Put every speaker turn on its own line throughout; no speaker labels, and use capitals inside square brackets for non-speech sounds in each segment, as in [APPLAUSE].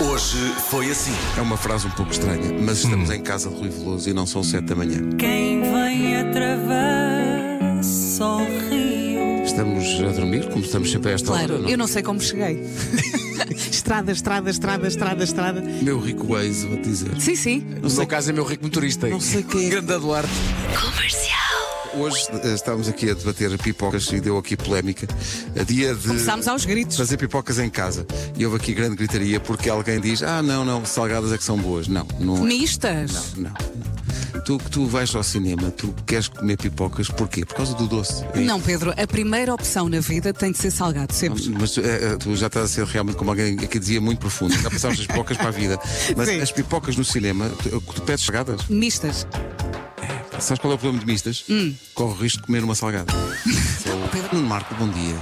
Hoje foi assim.
É uma frase um pouco estranha, mas estamos em casa de Rui Veloso e não são sete da manhã.
Quem vem atravessa o rio.
Estamos a dormir, como estamos sempre a esta
Claro,
hora.
eu não sei como cheguei. [LAUGHS] estrada, estrada, estrada, estrada, estrada.
Meu rico Waze, vou-te dizer.
Sim, sim.
No meu caso é meu rico motorista.
Não sei quem é. [LAUGHS]
Grande Eduardo.
Hoje eh, estávamos aqui a debater pipocas e deu aqui polémica. A dia de
Começámos aos gritos.
fazer pipocas em casa. E houve aqui grande gritaria porque alguém diz: Ah, não, não, salgadas é que são boas. Não, não é.
Mistas.
Não, não. Tu que tu vais ao cinema, tu queres comer pipocas, porquê? Por causa do doce. É
Não, Pedro, a primeira opção na vida tem de ser salgado, sempre.
Mas eh, eh, tu já estás a ser realmente como alguém que dizia muito profundo. Já passámos as pipocas para a vida. [LAUGHS] Mas
Sim.
as pipocas no cinema, tu, tu pedes salgadas.
Mistas.
Sabes qual é o problema de mistas?
Hum.
Corre o risco de comer uma salgada. [LAUGHS] Marco, bom dia.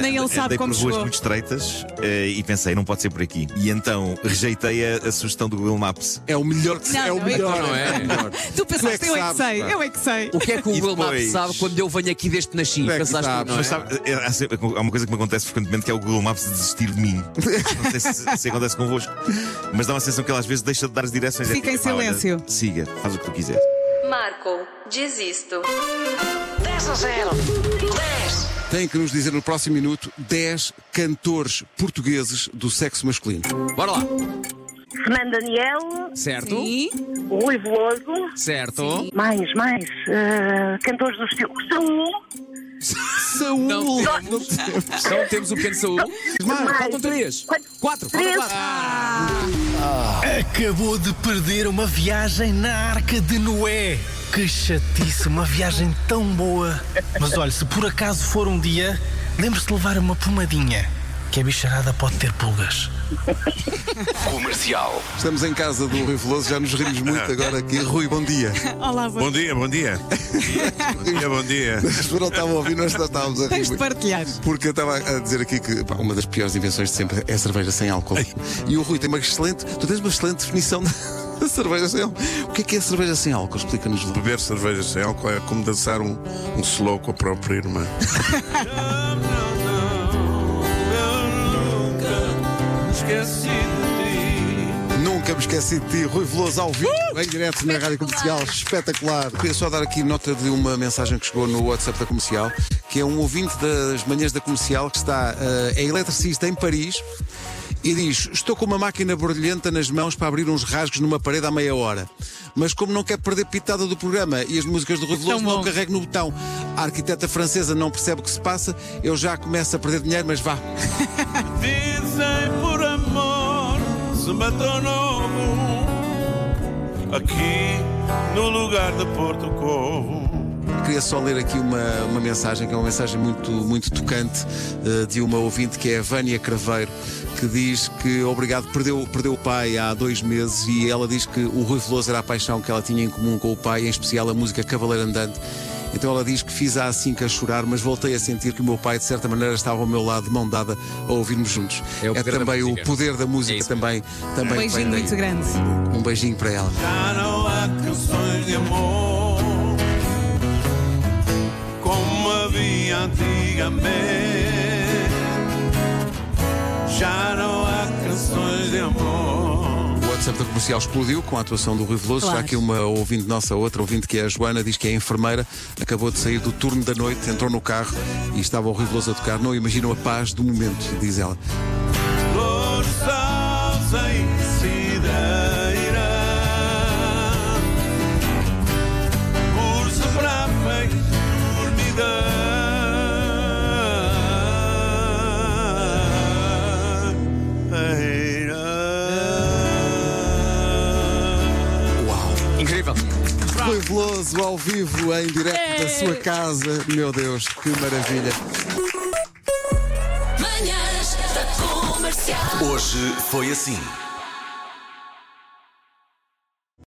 Nem ele sabe
Andei
como
por ruas
chegou.
muito estreitas eh, e pensei, não pode ser por aqui. E então rejeitei a, a sugestão do Google Maps.
É o melhor que se-
Não,
é o
não,
melhor.
não é?
melhor.
Tu pensaste,
é que
eu é que
sabes,
sei,
pá.
eu é que sei.
O que é que o
E
Google Maps
depois?
sabe quando eu venho aqui deste nasci?
Tu é que
Pensaste,
sabes.
não é?
Mas sabe, eh, há, sempre- há uma coisa que me acontece frequentemente que é o Google Maps desistir de mim. [LAUGHS] Não sei se, se acontece convosco. Mas dá uma sensação que ele às vezes deixa de dar as direções. É
Fica em
tipo, "Pá, olha,
silêncio."
siga, faz o que tu quiser.
Marco, desisto.
Tem que nos dizer no próximo minuto 10 cantores portugueses do sexo masculino.
Bora lá.
Fernando Daniel,
Certo?
Sim.
Rui Veloso,
Certo?
mais, mais, eh, cantores do estilo Saúl,
Saúl!
Não temos. Então temos o pequeno Saúl. Faltam três. Quatro. Faltam
Três.
quatro.
Acabou de perder uma viagem na Arca de Noé. Que chatice, uma viagem tão boa. Mas olha, se por acaso for um dia, lembre-se de levar uma pomadinha, que a bicharada pode ter pulgas.
Comercial.
Estamos em casa do Rui Veloso, já nos rimos muito agora aqui. Rui, bom dia.
Olá, bom.
Bom dia, bom dia. bom dia, bom dia. [LAUGHS]
Pessoas não estavam a ouvir, nós estávamos a rir.
Tens de partilhar.
Porque eu estava a dizer aqui que pá, uma das piores invenções de sempre é a cerveja sem álcool. E o Rui tem uma excelente. Tu tens uma excelente definição da [LAUGHS] cerveja sem álcool. O que é que é cerveja sem álcool? Explica-nos lá.
Beber cerveja sem álcool é como dançar um, um slow com a própria irmã.
Nunca me esqueci de ti, Rui Veloso ao vivo, em direto na Rádio Comercial, espetacular. Queria só dar aqui nota de uma mensagem que chegou no WhatsApp da Comercial, que é um ouvinte das manhãs da Comercial que está, eh, é eletricista em Paris e diz: Estou com uma máquina barulhenta nas mãos para abrir uns rasgos numa parede à meia hora. Mas como não quer perder pitada do programa e as músicas do Rui Veloso,
Tão
não carrego no botão. A arquiteta francesa não percebe o que se passa, eu já começo a perder dinheiro, mas vá. [LAUGHS]
Dizem por amor se matou novo aqui no lugar de Porto Covo.
Queria só ler aqui uma, uma mensagem, que é uma mensagem muito, muito tocante, eh, de uma ouvinte que é a Vânia Craveiro, que diz que obrigado, perdeu, perdeu o pai há dois meses e ela diz que o Rui Veloso era a paixão que ela tinha em comum com o pai, em especial a música Cavaleiro Andante. Então ela diz que fiz a assim que a chorar, mas voltei a sentir que o meu pai, de certa maneira, estava ao meu lado, de mão dada, a ouvir-nos juntos.
É o da
também o poder da música,
É
também, também
Um beijinho muito grande.
Um beijinho para ela.
Já não há canções de amor havia antigamente. Já não há canções de amor.
O WhatsApp da comercial explodiu com a atuação do Rui Veloso.
Claro.
Está aqui uma ouvinte nossa, outra ouvinte que é a Joana, diz que é enfermeira, acabou de sair do turno da noite, entrou no carro e estava o Rui Veloso a tocar. Não imaginam a paz do momento, diz ela.
Incrível.
Rui Veloso ao vivo, em direto da sua casa. Meu Deus, que maravilha.
Hoje foi assim.